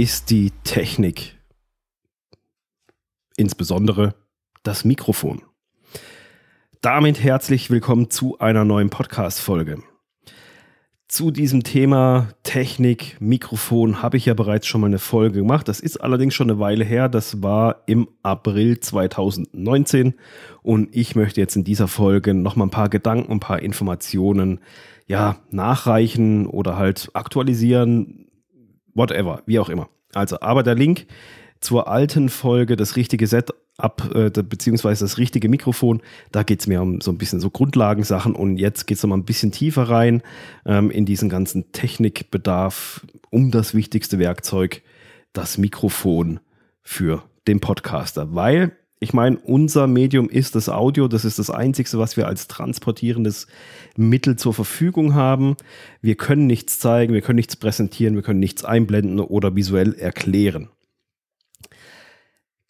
ist die Technik. Insbesondere das Mikrofon. Damit herzlich willkommen zu einer neuen Podcast-Folge. Zu diesem Thema Technik, Mikrofon habe ich ja bereits schon mal eine Folge gemacht. Das ist allerdings schon eine Weile her. Das war im April 2019. Und ich möchte jetzt in dieser Folge noch mal ein paar Gedanken, ein paar Informationen ja, nachreichen oder halt aktualisieren, whatever, wie auch immer. Also, aber der Link zur alten Folge, das richtige Setup, äh, beziehungsweise das richtige Mikrofon, da geht es mir um so ein bisschen so Grundlagensachen und jetzt geht es nochmal ein bisschen tiefer rein ähm, in diesen ganzen Technikbedarf um das wichtigste Werkzeug, das Mikrofon für den Podcaster, weil ich meine, unser Medium ist das Audio. Das ist das Einzige, was wir als transportierendes Mittel zur Verfügung haben. Wir können nichts zeigen, wir können nichts präsentieren, wir können nichts einblenden oder visuell erklären.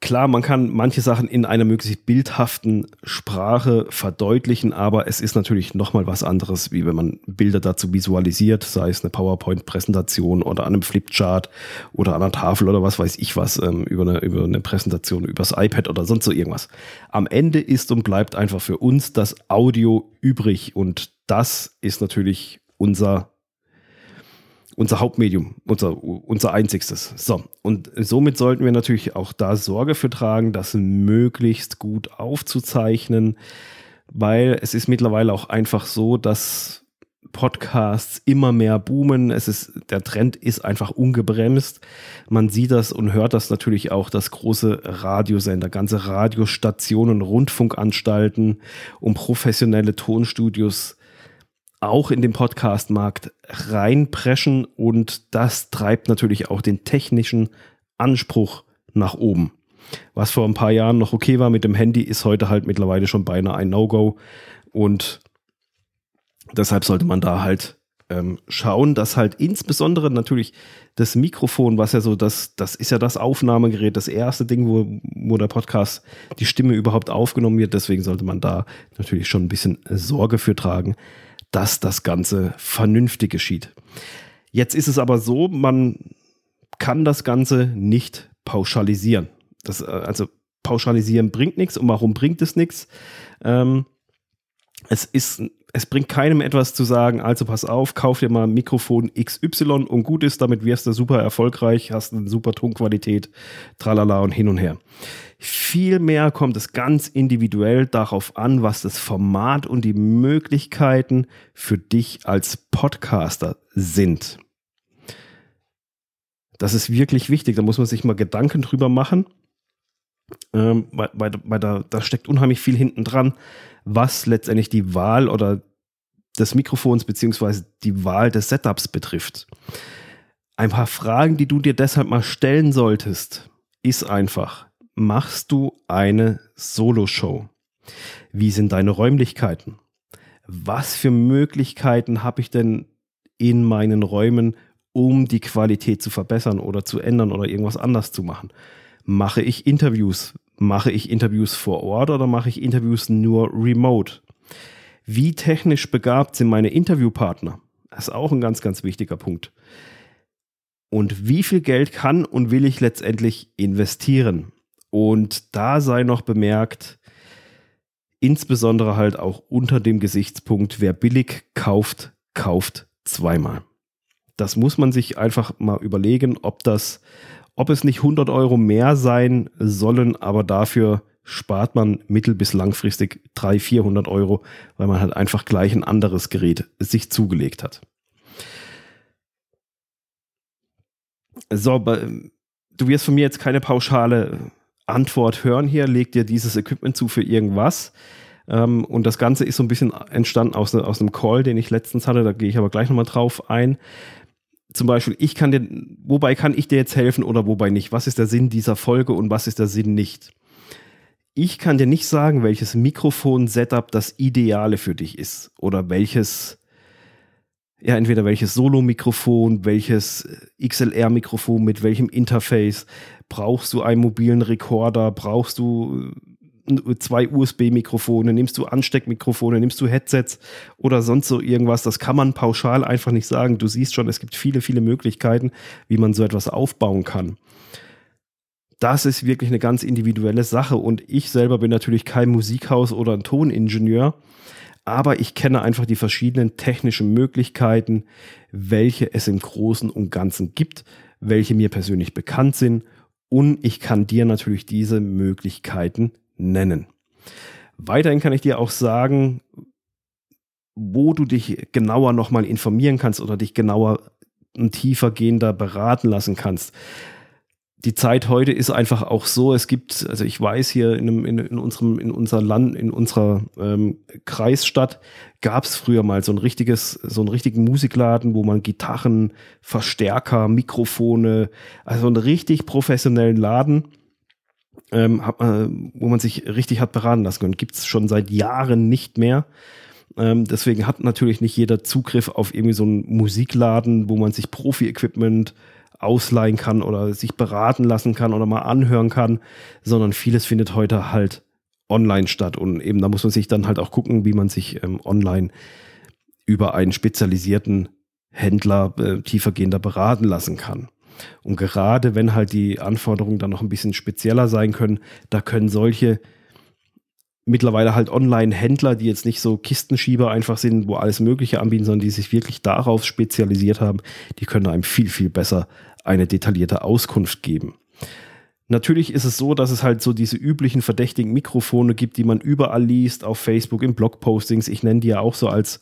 Klar, man kann manche Sachen in einer möglichst bildhaften Sprache verdeutlichen, aber es ist natürlich nochmal was anderes, wie wenn man Bilder dazu visualisiert, sei es eine PowerPoint-Präsentation oder an einem Flipchart oder an einer Tafel oder was weiß ich was, ähm, über, eine, über eine Präsentation, übers iPad oder sonst so irgendwas. Am Ende ist und bleibt einfach für uns das Audio übrig und das ist natürlich unser unser Hauptmedium, unser, unser einzigstes. So, und somit sollten wir natürlich auch da Sorge für tragen, das möglichst gut aufzuzeichnen, weil es ist mittlerweile auch einfach so, dass Podcasts immer mehr boomen. Es ist, der Trend ist einfach ungebremst. Man sieht das und hört das natürlich auch, dass große Radiosender, ganze Radiostationen, Rundfunkanstalten und professionelle Tonstudios auch in den Podcast-Markt reinpreschen und das treibt natürlich auch den technischen Anspruch nach oben. Was vor ein paar Jahren noch okay war mit dem Handy, ist heute halt mittlerweile schon beinahe ein No-Go und deshalb sollte man da halt ähm, schauen, dass halt insbesondere natürlich das Mikrofon, was ja so das, das ist ja das Aufnahmegerät, das erste Ding, wo, wo der Podcast die Stimme überhaupt aufgenommen wird. Deswegen sollte man da natürlich schon ein bisschen Sorge für tragen, dass das Ganze vernünftig geschieht. Jetzt ist es aber so, man kann das Ganze nicht pauschalisieren. Das, äh, also pauschalisieren bringt nichts. Und warum bringt es nichts? Ähm, es ist, es bringt keinem etwas zu sagen, also pass auf, kauf dir mal Mikrofon XY und gut ist, damit wirst du super erfolgreich, hast eine super Tonqualität, tralala und hin und her. Vielmehr kommt es ganz individuell darauf an, was das Format und die Möglichkeiten für dich als Podcaster sind. Das ist wirklich wichtig, da muss man sich mal Gedanken drüber machen, ähm, weil, weil, weil da, da steckt unheimlich viel hinten dran, was letztendlich die Wahl oder des Mikrofons beziehungsweise die Wahl des Setups betrifft. Ein paar Fragen, die du dir deshalb mal stellen solltest, ist einfach, machst du eine Solo-Show? Wie sind deine Räumlichkeiten? Was für Möglichkeiten habe ich denn in meinen Räumen, um die Qualität zu verbessern oder zu ändern oder irgendwas anders zu machen? Mache ich Interviews? Mache ich Interviews vor Ort oder mache ich Interviews nur remote? Wie technisch begabt sind meine Interviewpartner? Das ist auch ein ganz, ganz wichtiger Punkt. Und wie viel Geld kann und will ich letztendlich investieren? Und da sei noch bemerkt, insbesondere halt auch unter dem Gesichtspunkt, wer billig kauft, kauft zweimal. Das muss man sich einfach mal überlegen, ob das, ob es nicht 100 Euro mehr sein sollen, aber dafür spart man mittel- bis langfristig 300, 400 Euro, weil man halt einfach gleich ein anderes Gerät sich zugelegt hat. So, du wirst von mir jetzt keine pauschale Antwort hören hier, leg dir dieses Equipment zu für irgendwas. Ähm, und das Ganze ist so ein bisschen entstanden aus einem Call, den ich letztens hatte, da gehe ich aber gleich nochmal drauf ein. Zum Beispiel, ich kann dir, wobei kann ich dir jetzt helfen oder wobei nicht? Was ist der Sinn dieser Folge und was ist der Sinn nicht? Ich kann dir nicht sagen, welches Mikrofon-Setup das Ideale für dich ist oder welches ja, entweder welches Solo-Mikrofon, welches XLR-Mikrofon mit welchem Interface, brauchst du einen mobilen Rekorder, brauchst du zwei USB-Mikrofone, nimmst du Ansteckmikrofone, nimmst du Headsets oder sonst so irgendwas. Das kann man pauschal einfach nicht sagen. Du siehst schon, es gibt viele, viele Möglichkeiten, wie man so etwas aufbauen kann. Das ist wirklich eine ganz individuelle Sache und ich selber bin natürlich kein Musikhaus oder ein Toningenieur, aber ich kenne einfach die verschiedenen technischen Möglichkeiten, welche es im Großen und Ganzen gibt, welche mir persönlich bekannt sind und ich kann dir natürlich diese Möglichkeiten nennen. Weiterhin kann ich dir auch sagen, wo du dich genauer nochmal informieren kannst oder dich genauer und tiefer gehender beraten lassen kannst die Zeit heute ist einfach auch so, es gibt, also ich weiß hier in, einem, in, in unserem, in unser Land, in unserer ähm, Kreisstadt gab es früher mal so ein richtiges, so einen richtigen Musikladen, wo man Gitarren, Verstärker, Mikrofone, also einen richtig professionellen Laden, ähm, hat, äh, wo man sich richtig hat beraten lassen können. Gibt es schon seit Jahren nicht mehr. Ähm, deswegen hat natürlich nicht jeder Zugriff auf irgendwie so einen Musikladen, wo man sich Profi-Equipment ausleihen kann oder sich beraten lassen kann oder mal anhören kann, sondern vieles findet heute halt online statt. Und eben da muss man sich dann halt auch gucken, wie man sich ähm, online über einen spezialisierten Händler äh, tiefergehender beraten lassen kann. Und gerade wenn halt die Anforderungen dann noch ein bisschen spezieller sein können, da können solche mittlerweile halt Online-Händler, die jetzt nicht so Kistenschieber einfach sind, wo alles Mögliche anbieten, sondern die sich wirklich darauf spezialisiert haben, die können einem viel, viel besser eine detaillierte Auskunft geben. Natürlich ist es so, dass es halt so diese üblichen verdächtigen Mikrofone gibt, die man überall liest, auf Facebook, in Blogpostings. Ich nenne die ja auch so als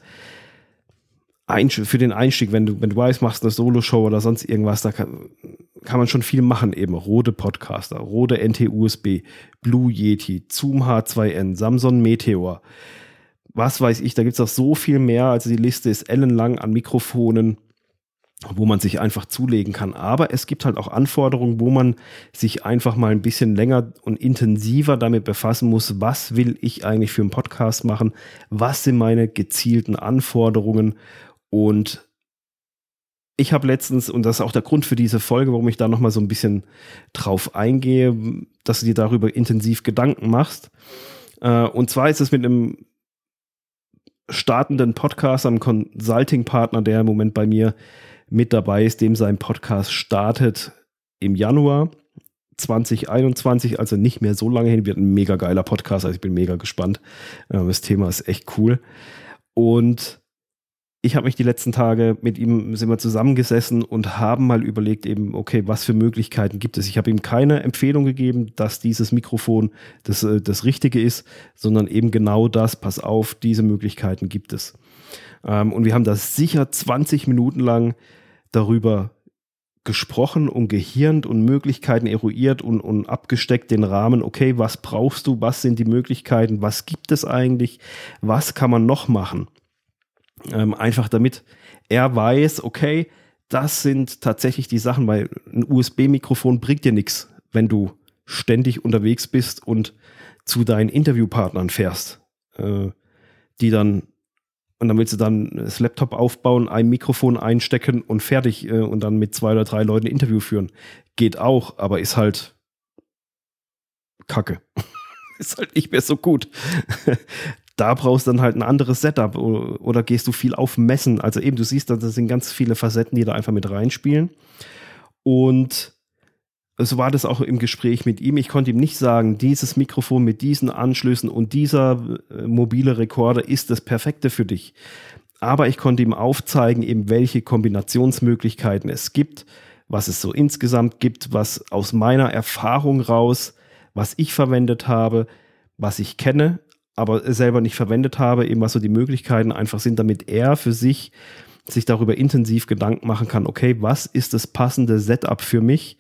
für den Einstieg, wenn du, wenn du weißt, machst eine Solo-Show oder sonst irgendwas, da kann, kann man schon viel machen eben. Rode Podcaster, Rode NT-USB, Blue Yeti, Zoom H2N, Samsung Meteor. Was weiß ich, da gibt es auch so viel mehr. Also die Liste ist ellenlang an Mikrofonen wo man sich einfach zulegen kann. Aber es gibt halt auch Anforderungen, wo man sich einfach mal ein bisschen länger und intensiver damit befassen muss, was will ich eigentlich für einen Podcast machen, was sind meine gezielten Anforderungen und ich habe letztens, und das ist auch der Grund für diese Folge, warum ich da nochmal so ein bisschen drauf eingehe, dass du dir darüber intensiv Gedanken machst. Äh, und zwar ist es mit einem startenden Podcaster, einem Consulting-Partner, der im Moment bei mir mit dabei ist, dem sein Podcast startet im Januar 2021, also nicht mehr so lange hin, wird ein mega geiler Podcast, also ich bin mega gespannt. Äh, das Thema ist echt cool. Und ich habe mich die letzten Tage mit ihm sind wir zusammengesessen und haben mal überlegt eben, okay, was für Möglichkeiten gibt es? Ich habe ihm keine Empfehlung gegeben, dass dieses Mikrofon das, äh, das Richtige ist, sondern eben genau das, pass auf, diese Möglichkeiten gibt es. Ähm, und wir haben das sicher 20 Minuten lang darüber gesprochen und gehirnt und Möglichkeiten eruiert und, und abgesteckt den Rahmen, okay, was brauchst du, was sind die Möglichkeiten, was gibt es eigentlich, was kann man noch machen. Ähm, einfach damit er weiß, okay, das sind tatsächlich die Sachen, weil ein USB-Mikrofon bringt dir nichts, wenn du ständig unterwegs bist und zu deinen Interviewpartnern fährst, äh, die dann und dann willst du dann das Laptop aufbauen, ein Mikrofon einstecken und fertig äh, und dann mit zwei oder drei Leuten ein Interview führen. Geht auch, aber ist halt Kacke. ist halt nicht mehr so gut. Da brauchst du dann halt ein anderes Setup oder, gehst du viel auf Messen. Also eben, du siehst, das sind ganz viele Facetten, die da einfach mit reinspielen. Und so war das auch im Gespräch mit ihm. Ich konnte ihm nicht sagen, dieses Mikrofon mit diesen Anschlüssen und dieser äh, mobile Rekorder ist das perfekte für dich. Aber ich konnte ihm aufzeigen, eben welche Kombinationsmöglichkeiten es gibt, was es so insgesamt gibt, was aus meiner Erfahrung raus, was ich verwendet habe, was ich kenne, aber selber nicht verwendet habe, eben was so die Möglichkeiten einfach sind, damit er für sich sich darüber intensiv Gedanken machen kann, okay, was ist das passende Setup für mich?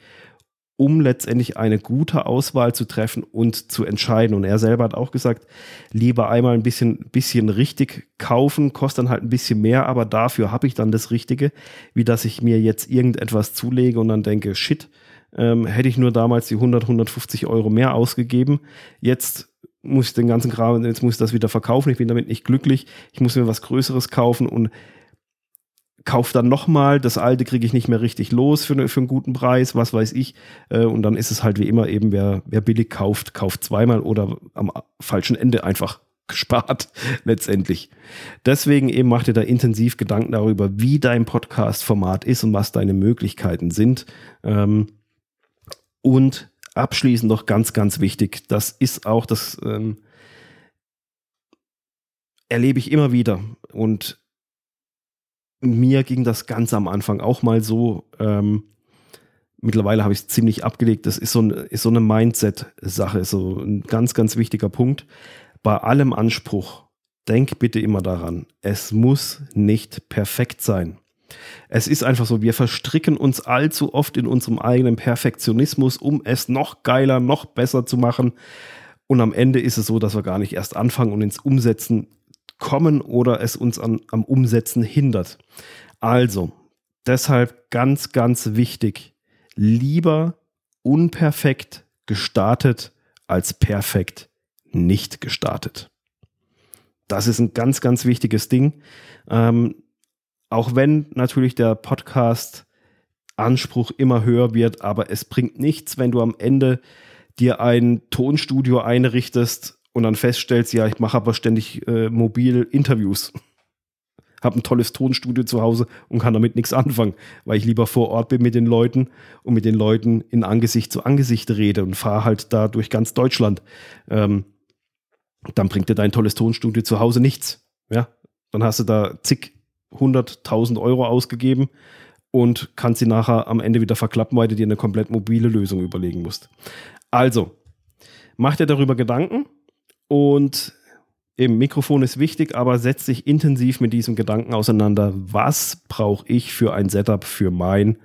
um letztendlich eine gute Auswahl zu treffen und zu entscheiden. Und er selber hat auch gesagt, lieber einmal ein bisschen, bisschen richtig kaufen, kostet dann halt ein bisschen mehr, aber dafür habe ich dann das Richtige, wie dass ich mir jetzt irgendetwas zulege und dann denke, shit, ähm, hätte ich nur damals die 100, 150 Euro mehr ausgegeben. Jetzt muss ich den ganzen Kram, jetzt muss ich das wieder verkaufen. Ich bin damit nicht glücklich. Ich muss mir was Größeres kaufen und kauf dann nochmal, das alte kriege ich nicht mehr richtig los für, für einen guten Preis, was weiß ich. Äh, und dann ist es halt wie immer eben, wer, wer billig kauft, kauft zweimal oder am falschen Ende einfach gespart letztendlich. Deswegen eben mach dir da intensiv Gedanken darüber, wie dein Podcast-Format ist und was deine Möglichkeiten sind. Ähm, und abschließend noch ganz, ganz wichtig, das ist auch das ähm, erlebe ich immer wieder und mir ging das ganz am Anfang auch mal so. Ähm, mittlerweile habe ich es ziemlich abgelegt. Das ist so, ein, ist so eine Mindset-Sache, so ein ganz, ganz wichtiger Punkt bei allem Anspruch, denk bitte immer daran, es muss nicht perfekt sein. Es ist einfach so, wir verstricken uns allzu oft in unserem eigenen Perfektionismus, um es noch geiler, noch besser zu machen. Und am Ende ist es so, dass wir gar nicht erst anfangen und ins Umsetzen kommen oder es uns an, am Umsetzen hindert. Also, deshalb ganz, ganz wichtig, lieber unperfekt gestartet als perfekt nicht gestartet. Das ist ein ganz, ganz wichtiges Ding. Ähm, auch wenn natürlich der Podcast Anspruch immer höher wird, aber es bringt nichts, wenn du am Ende dir ein Tonstudio einrichtest und dann feststellst, ja, ich mache aber ständig äh, mobil Interviews. Habe ein tolles Tonstudio zu Hause und kann damit nichts anfangen, weil ich lieber vor Ort bin mit den Leuten und mit den Leuten in Angesicht zu Angesicht rede und fahre halt da durch ganz Deutschland. Ähm, dann bringt dir dein tolles Tonstudio zu Hause nichts. Ja, dann hast du da zig, hunderttausend Euro ausgegeben und kannst sie nachher am Ende wieder verklappen, weil du dir eine komplett mobile Lösung überlegen musst. Also, mach dir darüber Gedanken und eben Mikrofon ist wichtig, aber setz dich intensiv mit diesem Gedanken auseinander. Was brauche ich für ein Setup für mein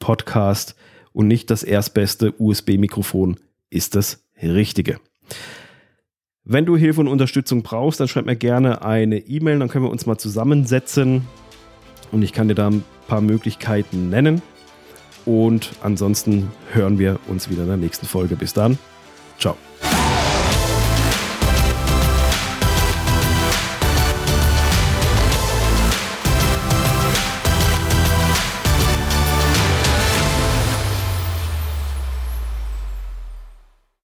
Podcast und nicht das erstbeste USB-Mikrofon ist das Richtige. Wenn du Hilfe und Unterstützung brauchst, dann schreib mir gerne eine E-Mail, dann können wir uns mal zusammensetzen und ich kann dir da ein paar Möglichkeiten nennen. Und ansonsten hören wir uns wieder in der nächsten Folge. Bis dann. Ciao.